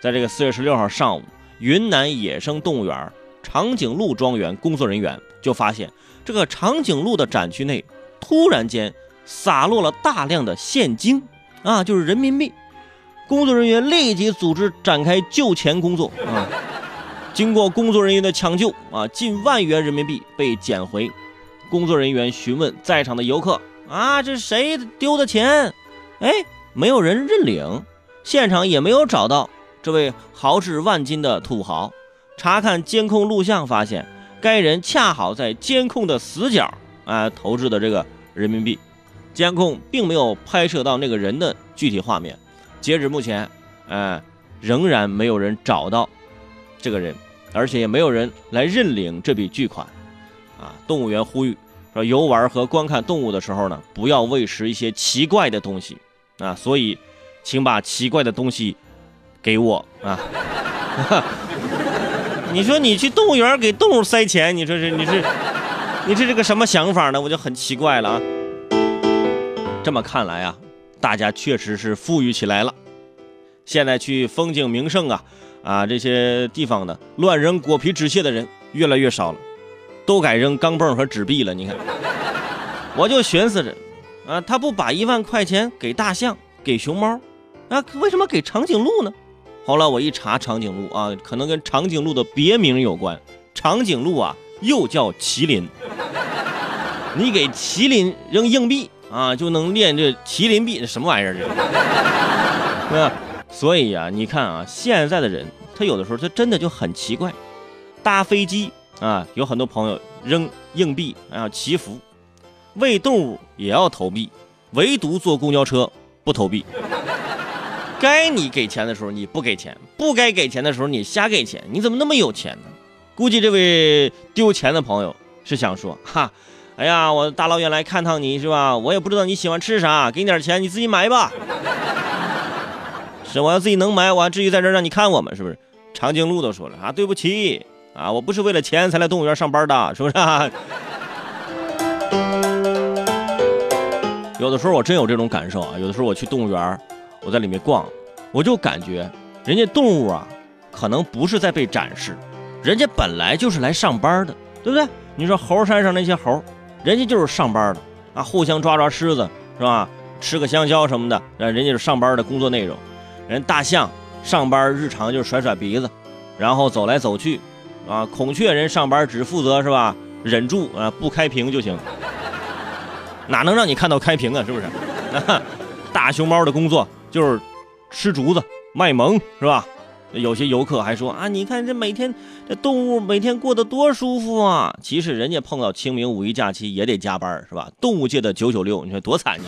在这个四月十六号上午，云南野生动物园长颈鹿庄园工作人员就发现，这个长颈鹿的展区内突然间洒落了大量的现金啊，就是人民币。工作人员立即组织展开救钱工作啊！经过工作人员的抢救啊，近万元人民币被捡回。工作人员询问在场的游客啊，这是谁丢的钱？哎，没有人认领，现场也没有找到这位豪掷万金的土豪。查看监控录像，发现该人恰好在监控的死角啊投掷的这个人民币，监控并没有拍摄到那个人的具体画面。截止目前，呃，仍然没有人找到这个人，而且也没有人来认领这笔巨款，啊！动物园呼吁说，游玩和观看动物的时候呢，不要喂食一些奇怪的东西，啊！所以，请把奇怪的东西给我啊！你说你去动物园给动物塞钱，你说是你是你这是个什么想法呢？我就很奇怪了啊！这么看来啊。大家确实是富裕起来了，现在去风景名胜啊啊这些地方呢，乱扔果皮纸屑的人越来越少了，都改扔钢镚和纸币了。你看，我就寻思着，啊，他不把一万块钱给大象、给熊猫，啊，为什么给长颈鹿呢？后来我一查，长颈鹿啊，可能跟长颈鹿的别名有关。长颈鹿啊，又叫麒麟。你给麒麟扔硬币。啊，就能练这麒麟臂，什么玩意儿这？啊，所以呀，你看啊，现在的人他有的时候他真的就很奇怪。搭飞机啊，有很多朋友扔硬币啊祈福；喂动物也要投币，唯独坐公交车不投币。该你给钱的时候你不给钱，不该给钱的时候你瞎给钱，你怎么那么有钱呢？估计这位丢钱的朋友是想说，哈。哎呀，我大老远来看趟你是吧？我也不知道你喜欢吃啥，给你点钱，你自己买吧。是，我要自己能买，我还至于在这让你看我吗是不是？长颈鹿都说了啊，对不起啊，我不是为了钱才来动物园上班的，是不是？有的时候我真有这种感受啊，有的时候我去动物园，我在里面逛，我就感觉人家动物啊，可能不是在被展示，人家本来就是来上班的，对不对？你说猴山上那些猴。人家就是上班的啊，互相抓抓虱子是吧？吃个香蕉什么的，那，人家是上班的工作内容。人大象上班日常就是甩甩鼻子，然后走来走去，啊，孔雀人上班只负责是吧？忍住啊，不开屏就行。哪能让你看到开屏啊？是不是？大熊猫的工作就是吃竹子、卖萌是吧？有些游客还说啊，你看这每天这动物每天过得多舒服啊！其实人家碰到清明、五一假期也得加班，是吧？动物界的九九六，你说多惨你！